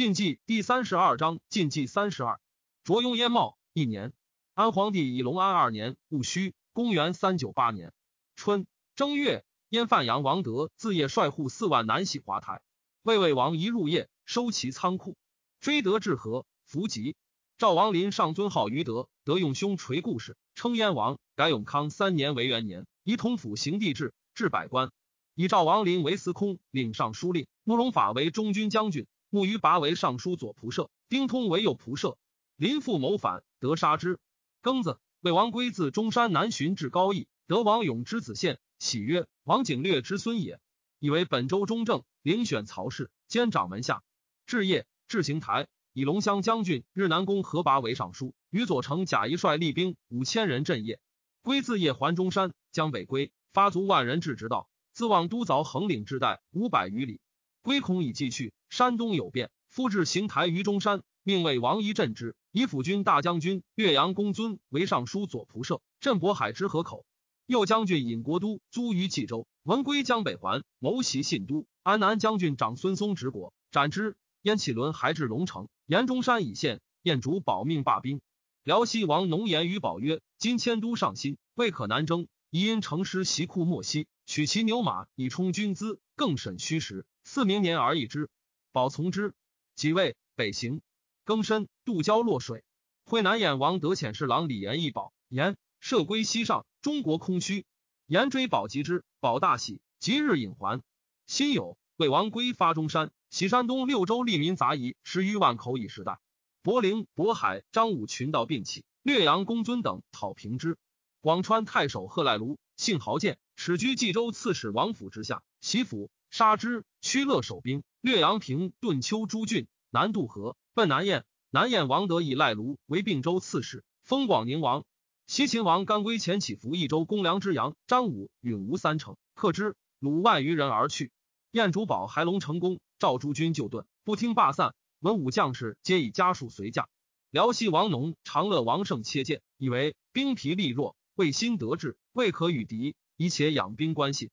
晋纪第三十二章，晋纪三十二，卓雍燕茂一年，安皇帝以隆安二年戊戌，公元三九八年春正月，燕范阳王德自夜率户四万南徙华台。魏魏王一入夜，收其仓库，追得至河，伏吉。赵王林上尊号于德，德用兄垂故事，称燕王。改永康三年为元年，以同府行帝制，置百官。以赵王林为司空，领尚书令；慕容法为中军将军，慕于拔为尚书左仆射，丁通为右仆射。林父谋反，得杀之。庚子，魏王归自中山南巡至高邑，得王永之子献，喜曰：“王景略之孙也。”以为本州中正，遴选曹氏，兼掌门下。至夜，至行台，以龙骧将军日南公何拔为尚书，与左丞贾谊率立兵五千人镇业。归自夜还中山，江北归，发卒万人至直道。自望都凿横岭之带五百余里，归恐已继去，山东有变，夫至行台于中山，命为王仪镇之，以辅军大将军岳阳公尊为尚书左仆射，镇渤海之河口。右将军尹国都租于冀州，闻归江北还，谋袭信都。安南将军长孙松执国，斩之。燕启伦还至龙城，沿中山以县，燕主保命罢兵。辽西王农言于宝曰：“今迁都上新，未可南征，宜因城师袭库莫西。”取其牛马以充军资，更审虚实，四明年而易之。保从之。己位，北行。庚申，渡交洛水。会南兖王德遣侍郎李延义保言射归西上，中国空虚。延追保及之，保大喜，即日引还。辛酉，魏王归发中山，喜山东六州利民杂役十余万口以时代。柏陵、渤海、张武群盗并起，略阳公尊等讨平之。广川太守贺赖卢，姓豪健。始居冀州刺史王府之下，袭府杀之。屈乐守兵，略阳平顿丘诸郡，南渡河，奔南燕。南燕王德以赖卢为并州刺史，封广宁王。西秦王甘归前起伏益州公梁之阳，张武允吴三城，克之，虏万余人而去。燕主保还龙成功，赵诸军就遁，不听罢散。文武将士皆以家属随驾。辽西王农、长乐王胜切谏，以为兵疲力弱，未心得志，未可与敌。以且养兵关系，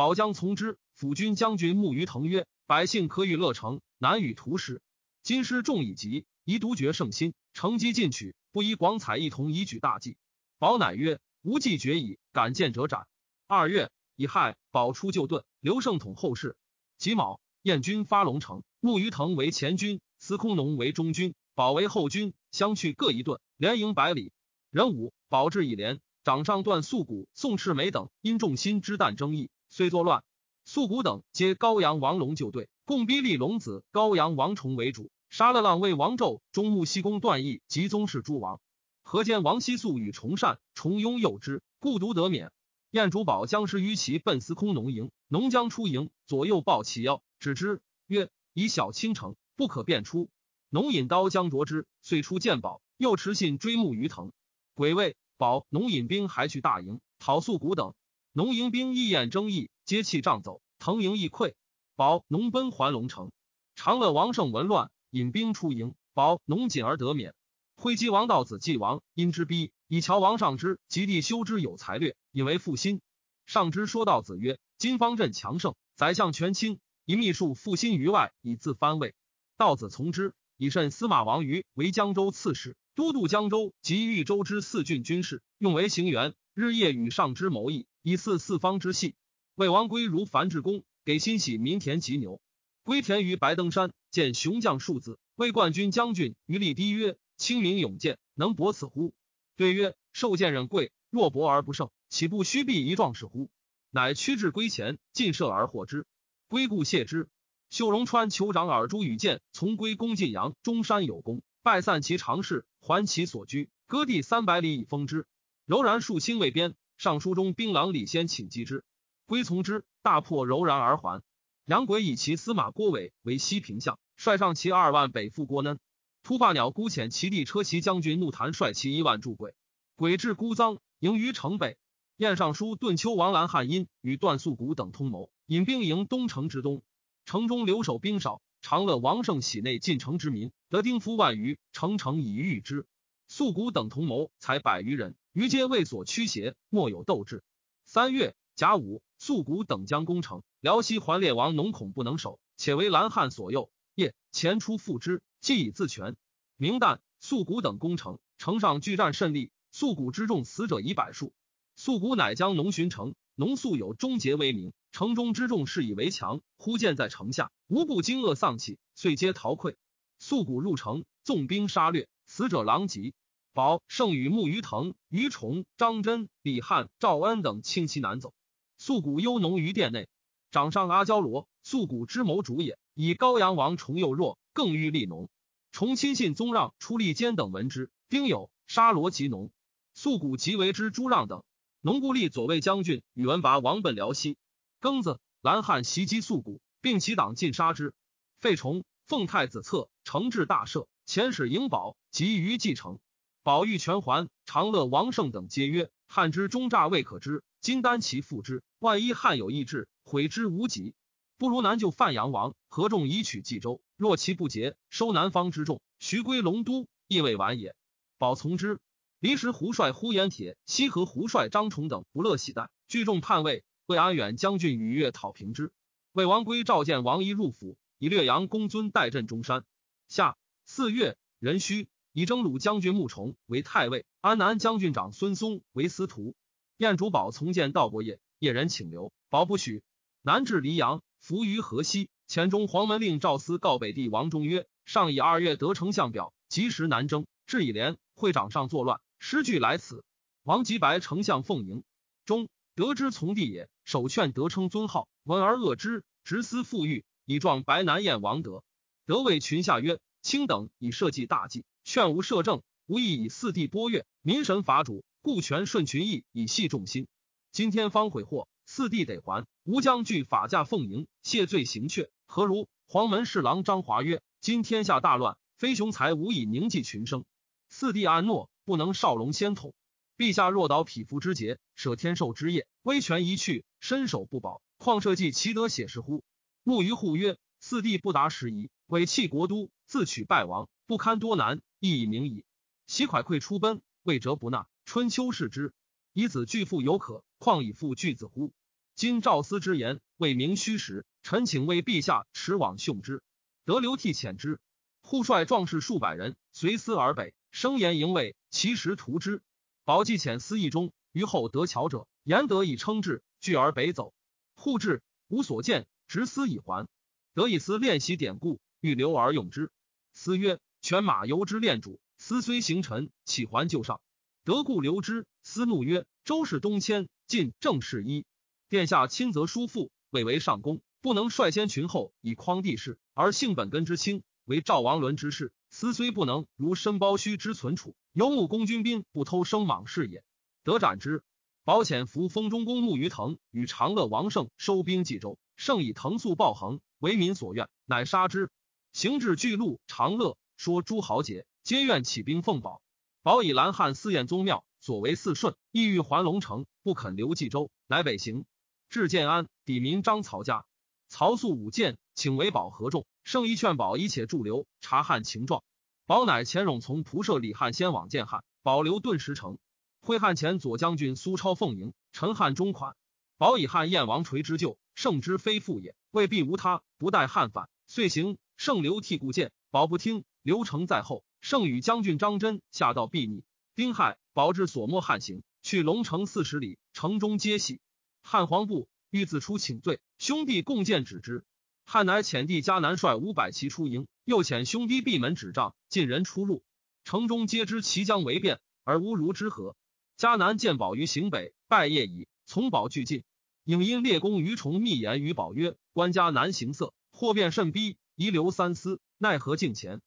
保将从之。辅军将军慕于腾曰：“百姓可与乐成，难与图师。今师众以急，宜独绝圣心，乘机进取，不宜广采一同，以举大计。”保乃曰：“无计决矣，敢见者斩。”二月，乙亥，保出就盾，刘胜统后事。己卯，燕军发龙城，慕于腾为前军，司空农为中军，保为后军，相去各一盾，连营百里。壬午，保至以连。掌上段素谷、宋赤眉等因众心之旦争议，虽作乱。素谷等皆高阳王龙就队，共逼立龙子高阳王崇为主，杀了浪魏王胄、中牧西宫段义及宗室诸王。河间王熙素与崇善、崇拥诱之，故独得免。燕主保将师于其奔司空农营，农将出营，左右抱其腰，指之曰：“以小倾城，不可便出。”农引刀将夺之，遂出见宝，又持信追慕于藤。鬼未。保农引兵还去大营讨素谷等，农营兵一眼争议，皆弃帐走。腾营亦溃，保农奔还龙城。长乐王胜闻乱，引兵出营，保农谨而得免。挥击王道子继王，因之逼，以乔王上之及弟修之有才略，以为复心。上之说道子曰：“今方阵强盛，宰相权倾，以秘术复心于外，以自藩位。”道子从之，以甚司马王于为江州刺史。都督江州及豫州之四郡军事，用为行辕，日夜与上之谋议，以四四方之系。魏王归如樊至公，给欣喜民田及牛。归田于白登山，见雄将数字，魏冠军将军于立低曰：“清明勇健，能搏此乎？”对曰：“受剑忍贵，若搏而不胜，岂不虚避一壮士乎？”乃驱至归前，进射而获之。归故谢之。秀容川酋长尔朱与剑从归攻晋阳，中山有功。拜散其常侍，还其所居，割地三百里以封之。柔然数兴未边，尚书中兵郎李先请击之，归从之，大破柔然而还。杨轨以其司马郭伟为西平相，率上其二万北赴郭嫩。突发鸟孤遣其弟车骑将军怒谈率其一万助轨，轨至孤臧，迎于城北。燕尚书顿丘王兰汉阴与段素谷等通谋，引兵迎东城之东，城中留守兵少。长乐王胜喜内进城之民得丁夫万余，城城以御之。素谷等同谋，才百余人，余皆为所驱邪，莫有斗志。三月甲午，素谷等将攻城，辽西桓烈王农恐不能守，且为蓝汉所诱。夜前出复之，既以自全。明旦，素谷等攻城，城上拒战甚利。素谷之众死者以百数。素谷乃将农巡城，农素有终结威名，城中之众视以为强。忽见在城下，无不惊愕丧气，遂皆逃溃。素谷入城，纵兵杀掠，死者狼藉。保胜与木鱼藤、于崇、张真、李汉、赵恩等轻骑南走。素谷忧农于殿内，掌上阿焦罗，素谷之谋主也。以高阳王重又弱，更欲立农。崇亲信宗让、出立坚等闻之，丁酉，杀罗及农。素谷即为之朱让等。农故立左卫将军宇文拔王奔辽西。庚子，蓝汉袭击素谷，并其党尽杀之。废崇奉太子册，承制大赦。遣使迎保，及于继承。宝玉全还，长乐王胜等皆曰：“汉之忠诈未可知，今单其复之，万一汉有意志，悔之无及。不如南救范阳王，合众以取冀州。若其不捷，收南方之众，徐归龙都，亦未晚也。”宝从之。离时，胡帅呼延铁、西河胡帅张崇等不乐喜待，聚众叛魏。魏安远将军与越讨平之。魏王归召见王仪入府，以略阳公尊代镇中山。下四月，壬戌。以征虏将军穆崇为太尉，安南将军长孙嵩为司徒。燕主宝从见道伯业，叶人请留，宝不许。南至黎阳，伏于河西。前中黄门令赵思告北帝王忠曰：“上以二月得丞相表，及时南征。至以连会长上作乱，失据来此。王吉白丞相奉迎，中得之从弟也，首劝得称尊号，闻而恶之，执私复欲，以状白南燕王德。德谓群下曰：‘卿等以社稷大计。’劝无摄政，无意以四帝拨越，民神伐主，故权顺群意，以系众心。今天方悔祸，四帝得还。吾将据法驾奉迎，谢罪行阙，何如？黄门侍郎张华曰：“今天下大乱，非雄才无以凝聚群生。四弟安诺，不能少龙先统。陛下若蹈匹夫之节，舍天授之业，威权一去，身首不保，况社稷其得写实乎？”木鱼护曰：“四弟不达时宜，委弃国都，自取败亡，不堪多难。”亦以明矣。袭蒯聩出奔，未折不纳。春秋视之，以子拒父犹可，况以父拒子乎？今赵思之言，未明虚实。臣请为陛下持往殉之。得流涕遣之。护率壮士数百人随思而北，声言迎卫，其实图之。宝既遣司议中，于后得巧者，言得以称制，拒而北走。护至，无所见，执思以还。得以思练习典故，欲留而用之。思曰。犬马由之恋主，思虽行臣，岂还就上？得故留之。思怒曰：“周氏东迁，晋正事一。殿下亲则叔父，未为上公，不能率先群后以匡帝室，而性本根之轻，为赵王伦之事。思虽不能如申包胥之存储，游牧公军兵不偷生莽事也。得斩之。保险服封中公穆于腾与长乐王胜收兵冀州，胜以腾速暴横，为民所愿，乃杀之。行至巨鹿，长乐。说诸豪杰皆愿起兵奉保，保以蓝汉四燕宗庙，所为四顺，意欲还龙城，不肯留冀州，乃北行。至建安，抵民张曹家，曹素舞剑，请为保合众，圣意劝保以且驻留，察汉情状。保乃前冗从仆射李汉先往见汉，保留顿时成。会汉前左将军苏超奉迎，陈汉中款。保以汉燕王垂之旧，圣之非父也，未必无他，不待汉反，遂行。圣留替故见，保不听。刘成在后，圣与将军张真下到避逆。丁亥，保至所没汉行，去龙城四十里，城中皆喜。汉皇部欲自出请罪，兄弟共见止之。汉乃遣弟迦南率五百骑出营，又遣兄弟闭门止帐，尽人出入。城中皆知其将为变，而无如之何。迦南见保于行北，拜谒矣。从保俱进。影因列公于崇密言于保曰：“官家难行色，祸变甚逼，宜留三思，奈何敬前？”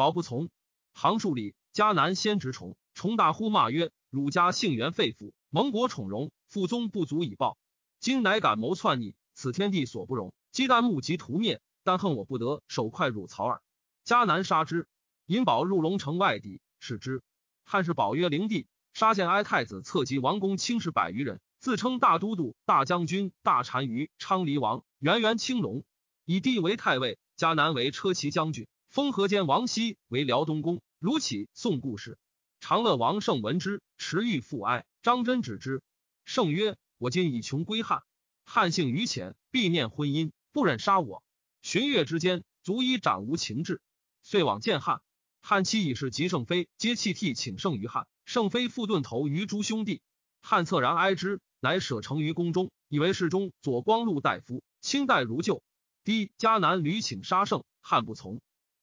保不从，行数里，迦南先执崇，崇大呼骂曰：“汝家姓元废父，蒙国宠荣，父宗不足以报，今乃敢谋篡逆，此天地所不容。鸡旦目及屠灭，但恨我不得手快汝曹耳。”迦南杀之，引宝入龙城外邸，使之。汉室保曰：“灵帝杀建哀太子，侧及王公卿士百余人，自称大都督、大将军、大单于、昌黎王，元元青龙，以帝为太尉，迦南为车骑将军。”封河间王熙为辽东公，如起宋故事。长乐王胜闻之，持欲复哀。张真止之。胜曰：“我今已穷归汉，汉姓于浅，必念婚姻，不忍杀我。旬月之间，足以斩无情志。遂往见汉。汉期已是及圣妃，皆弃涕请圣于汉。圣妃复顿头于诸兄弟。汉恻然哀之，乃舍成于宫中，以为侍中左光禄大夫，清代如旧。低迦南屡请杀圣，汉不从。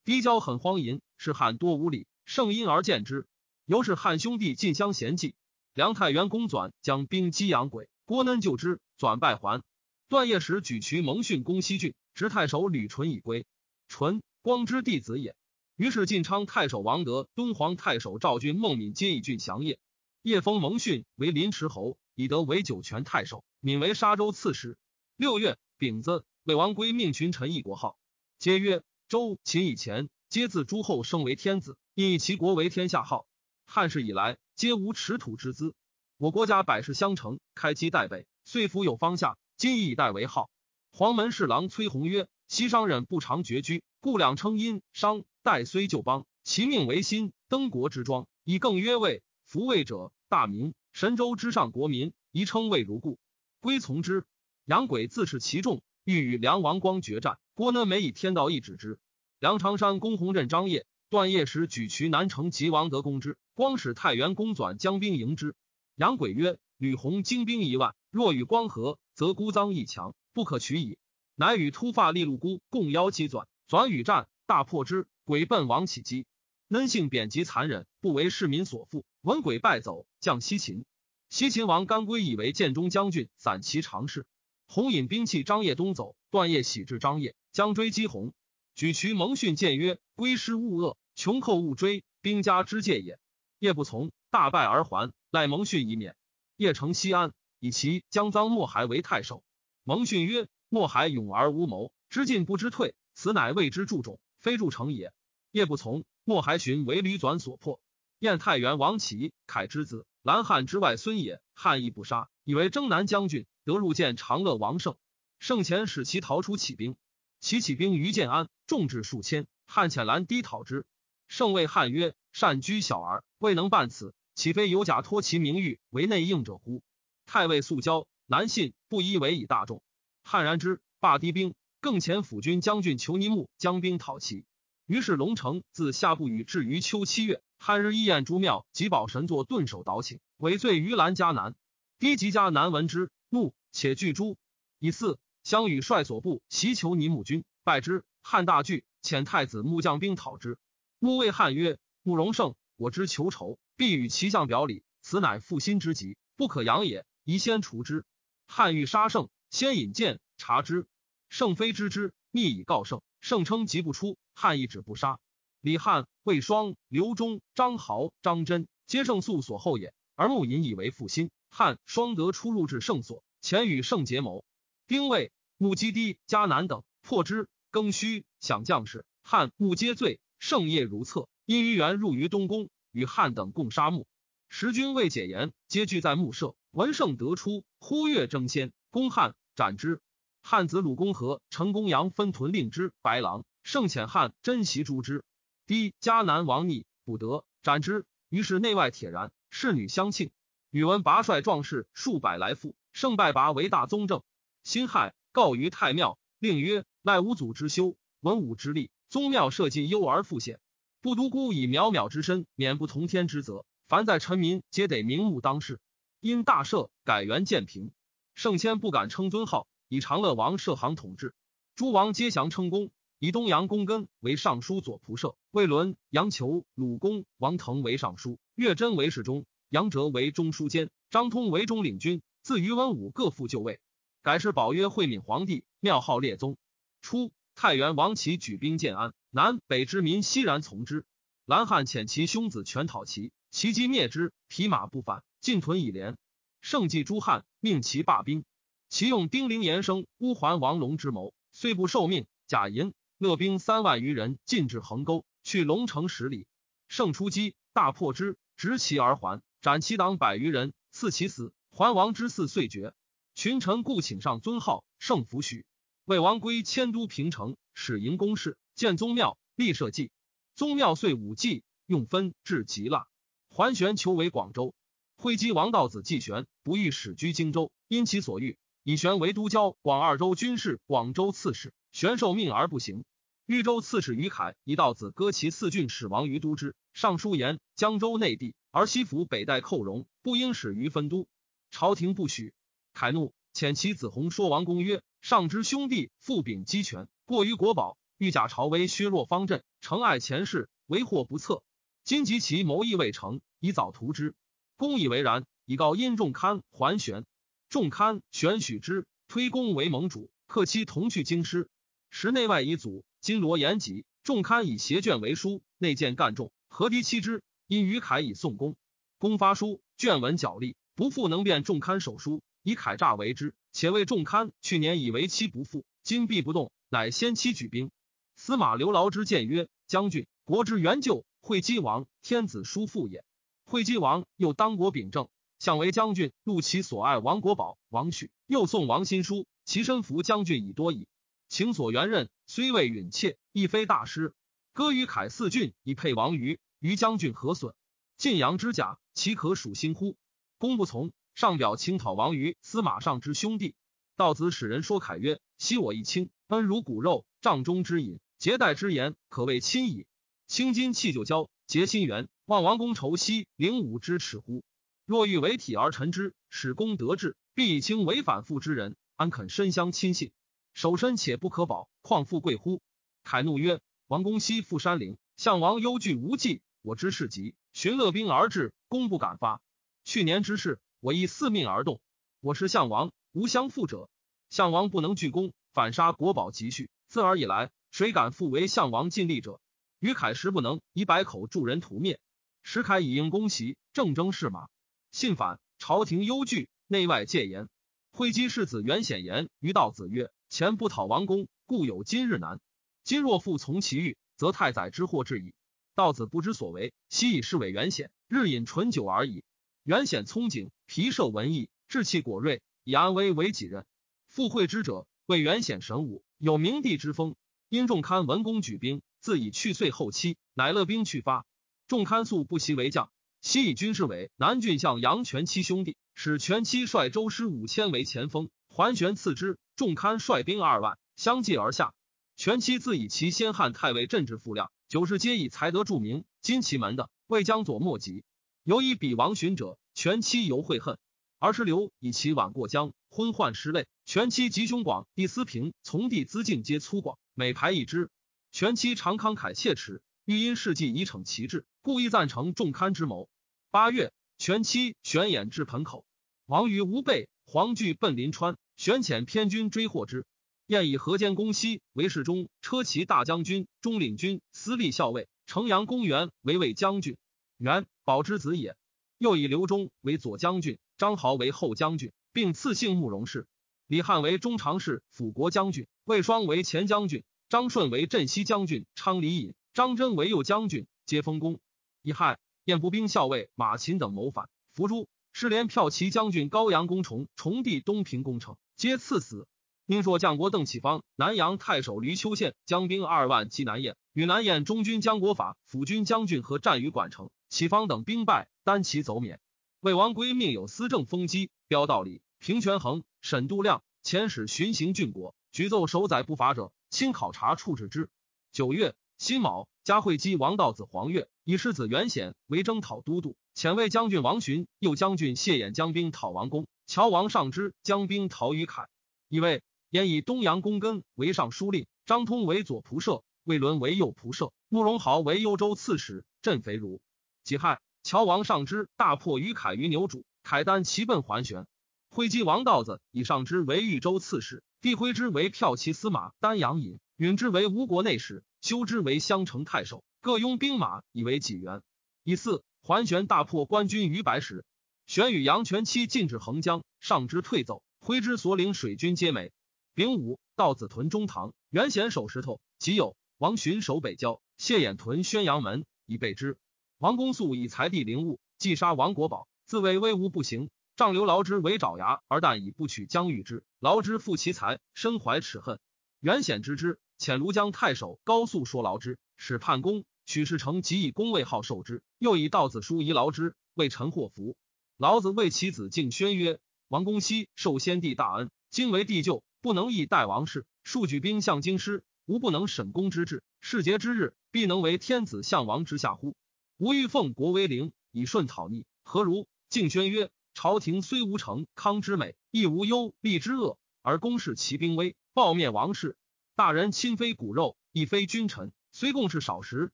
低骄很荒淫，是汉多无礼，圣因而见之。由是汉兄弟尽相嫌忌。梁太元公转将兵击阳鬼，郭恩救之，转败还。段业时举渠蒙逊攻西郡，执太守吕纯以归。纯光之弟子也。于是晋昌太守王德、敦煌太守赵君、孟敏皆以郡降业。叶封蒙逊为临池侯，以德为酒泉太守，敏为沙州刺史。六月丙子，魏王归命群臣一国号，皆曰周、秦以前，皆自诸后升为天子，以其国为天下号。汉世以来，皆无持土之资。我国家百世相承，开基代北，遂服有方下。今以代为号。黄门侍郎崔弘曰：西商人不常绝居，故两称殷商。代虽旧邦，其命为新登国之庄，以更曰魏。服魏者，大明神州之上国民，宜称魏如故，归从之。杨轨自恃其众，欲与梁王光决战。郭呢每以天道义指之。梁长山公弘任张掖，段业时举渠南城，及王德攻之。光使太原公转将兵迎之。杨轨曰：“吕弘精兵一万，若与光合，则孤臧亦强，不可取矣。”乃与突发利禄孤共邀击转，转与战，大破之。鬼奔王起击，恩性贬极残忍，不为市民所负。闻鬼败走，降西秦。西秦王甘归以为建中将军，散骑常侍。洪引兵器张掖东走，段业喜至张掖，将追击鸿。举渠蒙逊谏曰：“归师勿恶，穷寇勿追，兵家之戒也。”夜不从，大败而还。赖蒙逊以免。夜城西安，以其将臧莫海为太守。蒙逊曰：“莫海勇而无谋，知进不知退，此乃谓之助种，非助成也。”夜不从，莫海寻为吕转所破。燕太原王启凯之子，兰汉之外孙也。汉亦不杀，以为征南将军，得入见长乐王胜。胜前使其逃出起兵，其起兵于建安，众至数千。汉遣兰低讨之。胜谓汉曰：“善居小儿，未能办此，岂非有假托其名誉为内应者乎？”太尉素交，难信，不依为以大众。汉然之，罢低兵，更遣辅军将军裘尼木将兵讨齐。于是龙城自夏不雨至于秋七月，汉日一宴诸庙及宝神作顿首导请，委罪于兰迦南。低吉迦南闻之，怒，且惧诸。以四相与率所部袭求尼木军，败之。汉大惧，遣太子穆将兵讨之。穆谓汉曰：“慕容胜，我之求仇，必与其相表里，此乃负心之极，不可扬也。宜先除之。”汉欲杀胜，先引剑察之。胜非知之，密以告胜。胜称疾不出。汉亦止不杀，李汉、魏双、刘忠、张豪、张真，皆胜素所后也。而穆隐以为负心。汉双得出入至圣所，前与圣结谋。丁未，穆基低迦南等破之。庚戌，享将士。汉穆皆罪。盛业如厕。因于元入于东宫，与汉等共杀穆。时军未解言，皆聚在穆舍。闻圣得出，呼跃争先，攻汉，斩之。汉子鲁公和陈公羊分屯令之白狼。盛遣汉珍袭诛之，低迦南王逆不得斩之。于是内外铁然，侍女相庆。宇文拔率壮士数百来赴，胜败拔为大宗正。辛亥，告于太庙，令曰：赖五祖之修，文武之力，宗庙社稷忧而复显。不独孤以渺渺之身，免不同天之责。凡在臣民，皆得明目当世。因大赦，改元建平。圣谦不敢称尊号，以长乐王设行统治。诸王皆降称功。以东阳公根为尚书左仆射，魏伦、杨求、鲁公、王腾为尚书，岳真为侍中，杨哲为中书监，张通为中领军。自于文武各复就位，改是保约惠敏皇帝，庙号列宗。初，太原王齐举兵建安，南北之民悉然从之。兰汉遣其兄子全讨齐，齐击灭之，匹马不返，进屯以连。圣继诸汉，命其罢兵。其用丁陵延生乌桓王龙之谋，虽不受命，假银。勒兵三万余人，进至横沟，去龙城十里。胜出击，大破之，执其而还，斩其党百余人，赐其死。桓王之嗣遂绝。群臣故请上尊号，胜服许。魏王归迁都平城，始营宫事，建宗庙，立社稷。宗庙遂五祭，用分至极腊。桓玄求为广州，会稽王道子季玄不欲使居荆州，因其所欲，以玄为都交广二州军事，广州刺史。玄受命而不行，豫州刺史于凯以道子割其四郡，使王于都之。尚书言江州内地，而西府北代寇戎，不应使于分都。朝廷不许。凯怒，遣其子弘说王公曰：“上之兄弟父秉鸡权，过于国宝，欲假朝威削弱方阵，诚爱前世，为祸不测。今及其谋议未成，以早图之。公以为然，以告殷仲堪还玄。仲堪玄许之，推公为盟主，克期同去京师。时内外以祖。”金罗延吉，仲堪以携卷为书，内见干众，何敌欺之？因于凯以宋公，公发书，卷文角力，不复能辩仲堪手书，以凯诈为之。且谓仲堪去年以为妻不复，今必不动，乃先期举兵。司马刘劳之谏曰：“将军，国之元旧，惠姬王天子叔父也。惠姬王又当国秉政，相为将军，录其所爱王国宝、王许，又送王新书，其身服将军已多矣。情所原任。”虽未允妾，亦非大师。割于凯四郡，以配王于于将军何损？晋阳之甲，岂可属心乎？公不从，上表请讨王于司马尚之兄弟。道子使人说凯曰：“昔我一亲，恩如骨肉，帐中之饮，结代之言，可谓亲矣。卿今弃旧交，结新缘，望王公仇惜，灵武之耻乎？若欲为体而臣之，使公得志，必以卿为反复之人，安肯深相亲信？”守身且不可保，况富贵乎？凯怒曰：“王公西赴山陵，项王忧惧无计。我知事急，寻乐兵而至，攻不敢发。去年之事，我亦四命而动。我是项王，无相负者。项王不能拒攻，反杀国宝积蓄。自尔以来，谁敢复为项王尽力者？于凯实不能，以百口助人屠灭。石凯以应攻袭，正征士马。信反，朝廷忧惧，内外戒严。会稽世子袁显言于道子曰。”前不讨王公，故有今日难。今若复从其欲，则太宰之祸至矣。道子不知所为，悉以是为袁显，日饮醇酒而已。元显聪景，皮涉文艺，志气果锐，以安危为己任。复会之者，谓元显神武，有明帝之风。因仲堪文公举兵，自以去岁后期，乃勒兵去发。仲堪素不习为将，昔以军事为南郡相杨全七兄弟，使全七率周师五千为前锋，桓玄次之。仲堪率兵二万相继而下，全七自以其先汉太尉镇治富量，九世皆以才德著名。今其门的未将左莫及，犹以比王寻者，全期犹会恨。而是刘以其晚过江，昏患失泪。全妻吉凶广，帝思平从弟资进皆粗犷，每排一之。全妻常慷慨切齿，欲因事迹以逞其志，故意赞成仲堪之谋。八月，全妻玄演至盆口，王于无备，黄惧奔临川。玄遣偏军追获之，燕以河间公西为侍中、车骑大将军、中领军、司隶校尉。城阳公元为魏将军，元保之子也。又以刘忠为左将军，张豪为后将军，并赐姓慕容氏。李汉为中常侍、辅国将军，魏双为前将军，张顺为镇西将军，昌黎尹，张真为右将军，皆封公。以汉燕步兵校尉马秦等谋反，伏诛。失连骠骑将军高阳公崇、崇帝东平公城。皆赐死。宁朔将国邓启方、南阳太守闾丘县将兵二万击南燕，与南燕中军将国法辅军将军和战于管城，启方等兵败，单骑走免。魏王归命有司政封基、标道理、平权衡、沈度量遣使巡行郡国，举奏守宰不法者，亲考察处置之。九月辛卯，加惠姬王道子黄月以世子元显为征讨都督，遣卫将军王寻、右将军谢衍将兵讨王公。乔王上之将兵讨于凯，以为燕以东阳公根为尚书令，张通为左仆射，魏伦为右仆射，慕容豪为幽州刺史。镇肥如己亥，乔王上之大破于凯于牛渚，凯丹齐奔桓玄。挥击王道子以上之为豫州刺史，帝挥之为骠骑司马，丹阳尹，允之为吴国内史，修之为襄城太守，各拥兵马以为己元。以四桓玄大破官军于白石。玄与杨全期进至横江，上之退奏，挥之所领水军皆没。丙午，道子屯中堂，元显守石头。即有王寻守北郊，谢衍屯宣阳门以备之。王公素以财地陵物，既杀王国宝，自谓威无不行。仗刘劳之为爪牙，而但以不取将欲之。劳之负其财，身怀耻恨。元显知之，遣庐江太守高肃说劳之，使叛公。许世成即以公位号受之，又以道子书遗劳之，为臣祸福。老子为其子敬宣曰：“王公熙受先帝大恩，今为帝舅，不能易代王室。数举兵向京师，吾不能审公之志，世节之日，必能为天子相王之下乎？吾欲奉国为灵，以顺讨逆，何如？敬宣曰：朝廷虽无成康之美，亦无忧利之恶，而公视其兵威，暴灭王室。大人亲非骨肉，亦非君臣，虽共事少时，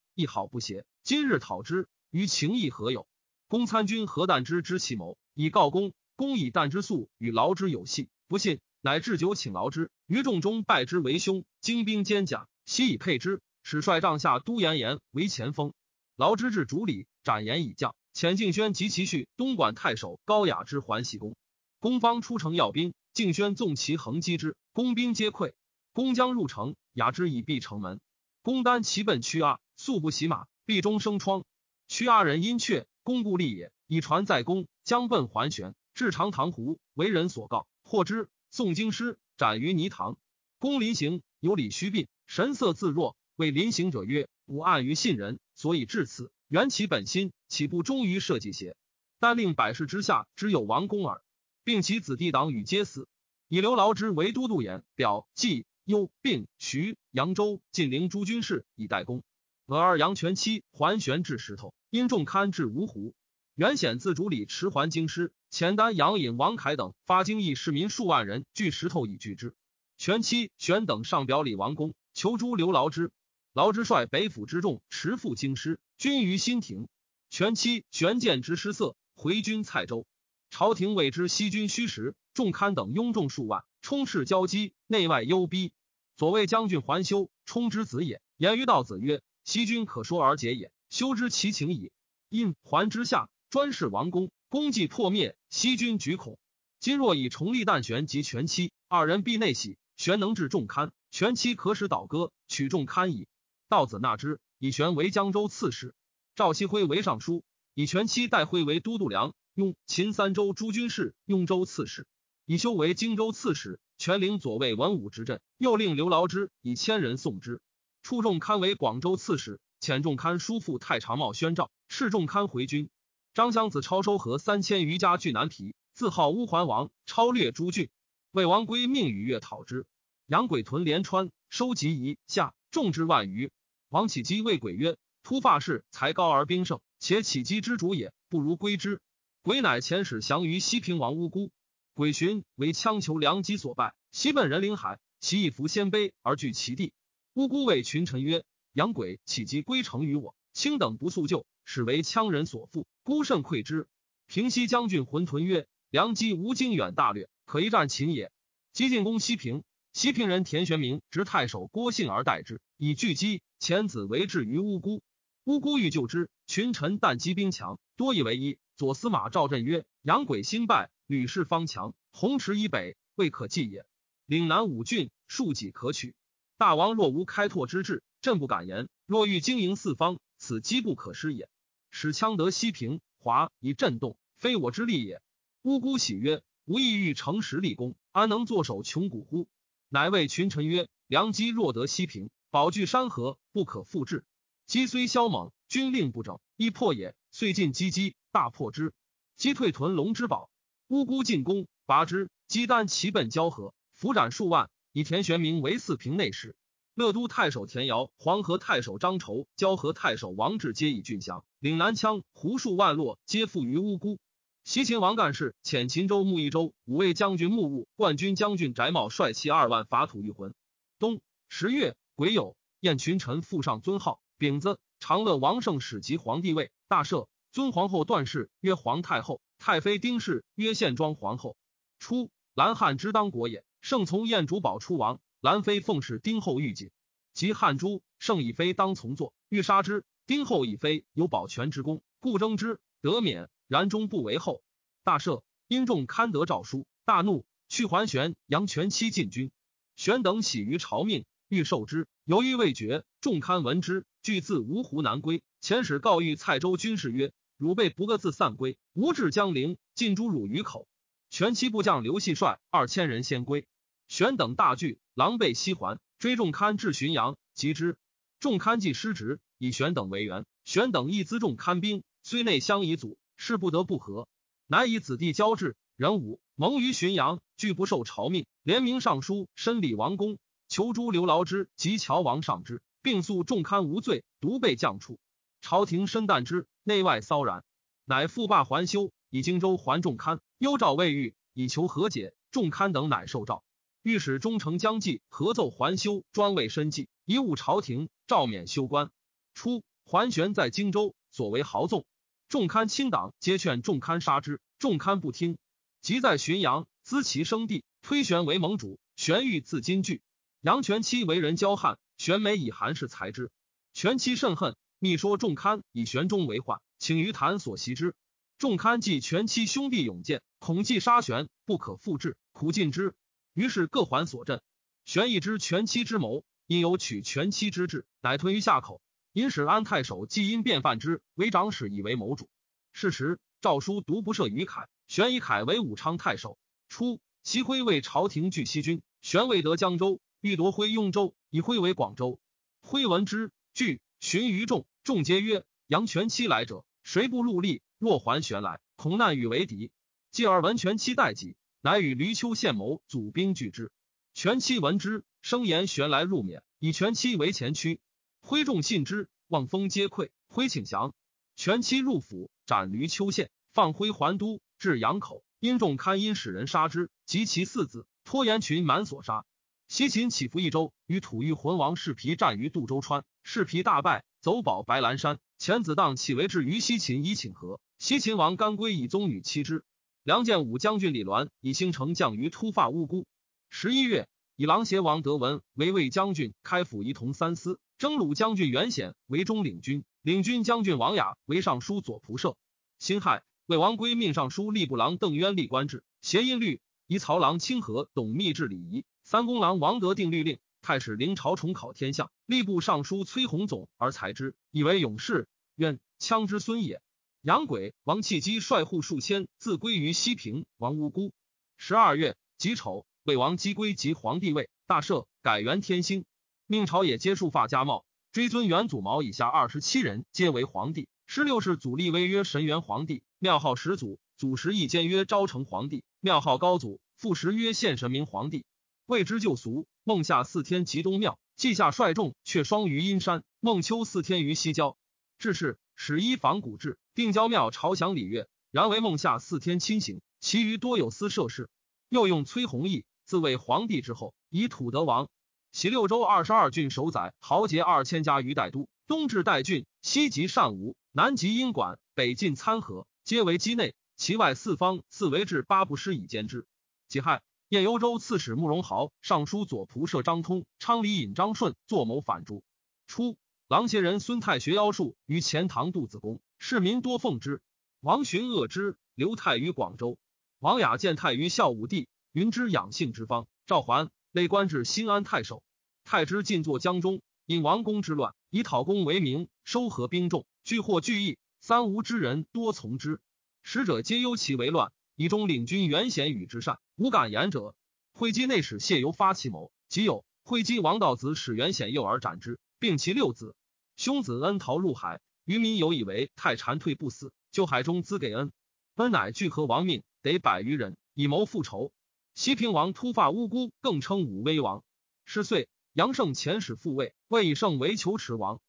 亦好不协。今日讨之，于情义何有？公参军何旦之知其谋，以告公。公以旦之素与劳之有隙，不信，乃置酒请劳之。于众中拜之为兄，精兵坚甲，悉以配之。使率帐下都严言为前锋。劳之至主礼，斩言以降。遣敬轩及其婿东莞太守高雅之还喜公。公方出城要兵，敬轩纵其横击之，公兵皆溃。公将入城，雅之以闭城门。公单骑奔屈阿，素不洗马，壁中生疮。屈阿人因却，公故立也。以传在公，将奔还旋，至长塘湖，为人所告，获之，诵经师，斩于泥塘。公临行，有礼虚病，神色自若，谓临行者曰：“吾暗于信人，所以至此，原其本心，岂不忠于社稷邪？但令百世之下，只有王公耳，并其子弟党羽皆死，以刘劳之为都督演、表、冀。”幽并徐扬州晋陵诸军事以待公。俄二阳全期还旋至石头，因众堪至芜湖。原显自主里持还京师，前丹杨尹王凯等发京邑市民数万人聚石头以拒之。全期玄等上表李王公，求诛刘劳之。劳之率北府之众持赴京师，军于新亭。全期玄见之失色，回军蔡州。朝廷谓之西军虚实，众堪等拥众数万。冲斥交击，内外忧逼。左卫将军桓修，冲之子也。言于道子曰：“西军可说而解也，修知其情矣。”因还之下，专事王公，功绩破灭，西军举恐。今若以重立旦玄及全期二人，必内喜。玄能治众堪，全期可使倒戈，取众堪矣。道子纳之，以玄为江州刺史，赵熙辉为尚书，以全期代辉为都督梁、雍、秦三州诸军事，雍州刺史。以修为荆州刺史，全领左卫文武之镇。又令刘劳之以千人送之。出众堪为广州刺史，遣众堪叔父太常茂宣诏，敕众堪回军。张襄子超收合三千余家聚南皮，自号乌桓王，超略诸郡。魏王归命与越讨之。杨鬼屯连川，收集夷夏，众之万余。王启基谓鬼曰：“突发士才高而兵胜，且起击之主也，不如归之。”鬼乃遣使降于西平王乌孤。鬼寻为羌求良机所败，西奔人灵海，其以服鲜卑而据其地。乌孤谓群臣曰：“杨鬼岂即归城于我？卿等不速救，使为羌人所负，孤甚愧之。”平西将军浑屯曰：“良机无经远大略，可一战秦也。”即进攻西平，西平人田玄明执太守郭信而代之，以拒击。遣子为质于乌孤。乌孤欲救之，群臣但击兵强，多以为一。左司马赵振曰：“杨鬼新败。”吕氏方强，红池以北未可计也。岭南五郡数己可取。大王若无开拓之志，朕不敢言。若欲经营四方，此机不可失也。使羌得西平，华以震动，非我之力也。乌孤喜曰：“吾意欲诚实立功，安能坐守穷谷乎？”乃谓群臣曰：“良机若得西平，保据山河，不可复制。机虽骁猛，军令不整，亦破也。遂进击机，大破之。击退屯龙之宝。”乌孤进攻，拔之，姬丹齐奔交河，伏斩数万。以田玄明为四平内史。乐都太守田尧、黄河太守张筹、交河太守王志皆以郡降。岭南羌胡数万落，皆附于乌孤。西秦王干事遣秦州牧益州五位将军穆务、冠军将军翟茂率其二万伐吐欲魂。冬十月，癸酉，宴群臣附上尊号。丙子，长乐王胜始即皇帝位，大赦。尊皇后段氏曰皇太后。太妃丁氏曰献庄皇后。初，兰汉之当国也。圣从燕主保出王，兰妃奉使丁后御锦。及汉诛，圣以妃当从坐，欲杀之。丁后以妃有保全之功，故征之，得免。然终不为后。大赦，因众堪得诏书，大怒，去还玄、杨全期进军。玄等喜于朝命，欲受之，犹豫未决。众堪闻之，俱自芜湖南归。遣使告谕蔡州军士曰。汝辈不各自散归，吾至江陵，尽诛汝于口。全期部将刘系率二千人先归，玄等大惧，狼狈西还，追众堪至浔阳，击之。众堪既失职，以玄等为援。玄等亦辎重堪兵，虽内相以阻，事不得不和。乃以子弟交质，人武蒙于浔阳，拒不受朝命。联名上书，申礼王公，求诸刘劳之及乔王上之，并诉众堪无罪，独被降处。朝廷深惮之，内外骚然，乃复罢还休，以荆州还众堪，幽诏未遇，以求和解。众堪等乃受诏，御史忠诚将计合奏还休，专为申计，以误朝廷，诏免休官。初，桓玄在荆州，所为豪纵，众堪亲党皆劝众堪杀之，众堪不听。即在浔阳资其生地，推玄为盟主。玄欲自金据，杨全期为人骄悍，玄美以韩氏裁之。全期甚恨。密说仲堪以玄中为患，请于谭所袭之。仲堪计全妻兄弟勇健，恐计杀玄，不可复制，苦尽之。于是各还所镇。玄亦知全妻之谋，因有取全妻之志，乃吞于下口。因使安太守既因变犯之，为长史以为谋主。是时诏书独不赦于凯，玄以凯为武昌太守。初，齐辉为朝廷拒西军，玄未得江州，欲夺辉雍州，以辉为广州。辉闻之，惧，寻于众。众皆曰：“杨全期来者，谁不戮力？若还玄来，恐难与为敌。”继而闻全期待己，乃与闾丘献谋，组兵拒之。全期闻之，声言玄来入免，以全期为前驱。挥众信之，望风皆溃。挥请降，全期入府，斩闾丘县，放徽还都，至阳口。因众堪因使人杀之，及其四子，拖延群满所杀。西秦起伏一州，与吐欲浑王世皮战于杜州川，世皮大败。走保白兰山，遣子当起为至于西秦以请和。西秦王甘归以宗女妻之。梁建武将军李鸾以兴城降于突发乌孤。十一月，以郎邪王德文为魏将军，开府仪同三司。征虏将军袁显为中领军，领军将军王雅为尚书左仆射。辛亥，魏王归命尚书吏部郎邓渊立官制，谐音律，以曹郎清河董密制礼仪。三公郎王德定律令。太史临朝重考天象，吏部尚书崔弘总而裁之，以为勇士。愿羌之孙也。杨轨、王弃基率户数千，自归于西平。王无辜。十二月己丑，魏王姬归即皇帝位，大赦，改元天兴，命朝野皆束发加帽，追尊元祖毛以下二十七人，皆为皇帝。十六世祖立威曰神元皇帝，庙号始祖。祖十义兼曰昭成皇帝，庙号高祖。父时曰献神明皇帝。谓之旧俗。孟夏四天集东庙，稷下率众却双于阴山。孟秋四天于西郊。至是始依仿古制，定郊庙朝祥礼乐。然为孟夏四天亲行，其余多有私设事。又用崔弘义自为皇帝之后，以土德王。袭六州二十二郡守宰，豪杰二千家于代都。东至代郡，西及善吴，南及阴管，北进参合，皆为畿内。其外四方自为至八部师以兼之。己亥。燕幽州刺史慕容豪、尚书左仆射张通、昌黎尹张顺作谋反诛。初，郎邪人孙泰学妖术于钱塘杜子宫，市民多奉之。王寻恶之，刘泰于广州。王雅见泰于孝武帝，云之养性之方，赵桓，累官至新安太守。太之进作江中，因王公之乱，以讨公为名，收合兵众，聚获聚义。三吴之人多从之，使者皆忧其为乱。以中领军袁显与之善，无敢言者。会稽内史谢由发其谋，即有会稽王道子使袁显诱而斩之，并其六子。兄子恩逃入海，渔民有以为太禅退不死，就海中资给恩。恩乃聚合亡命，得百余人，以谋复仇。西平王突发乌孤，更称武威王。十岁，杨胜遣使复位，魏以胜为求齿王。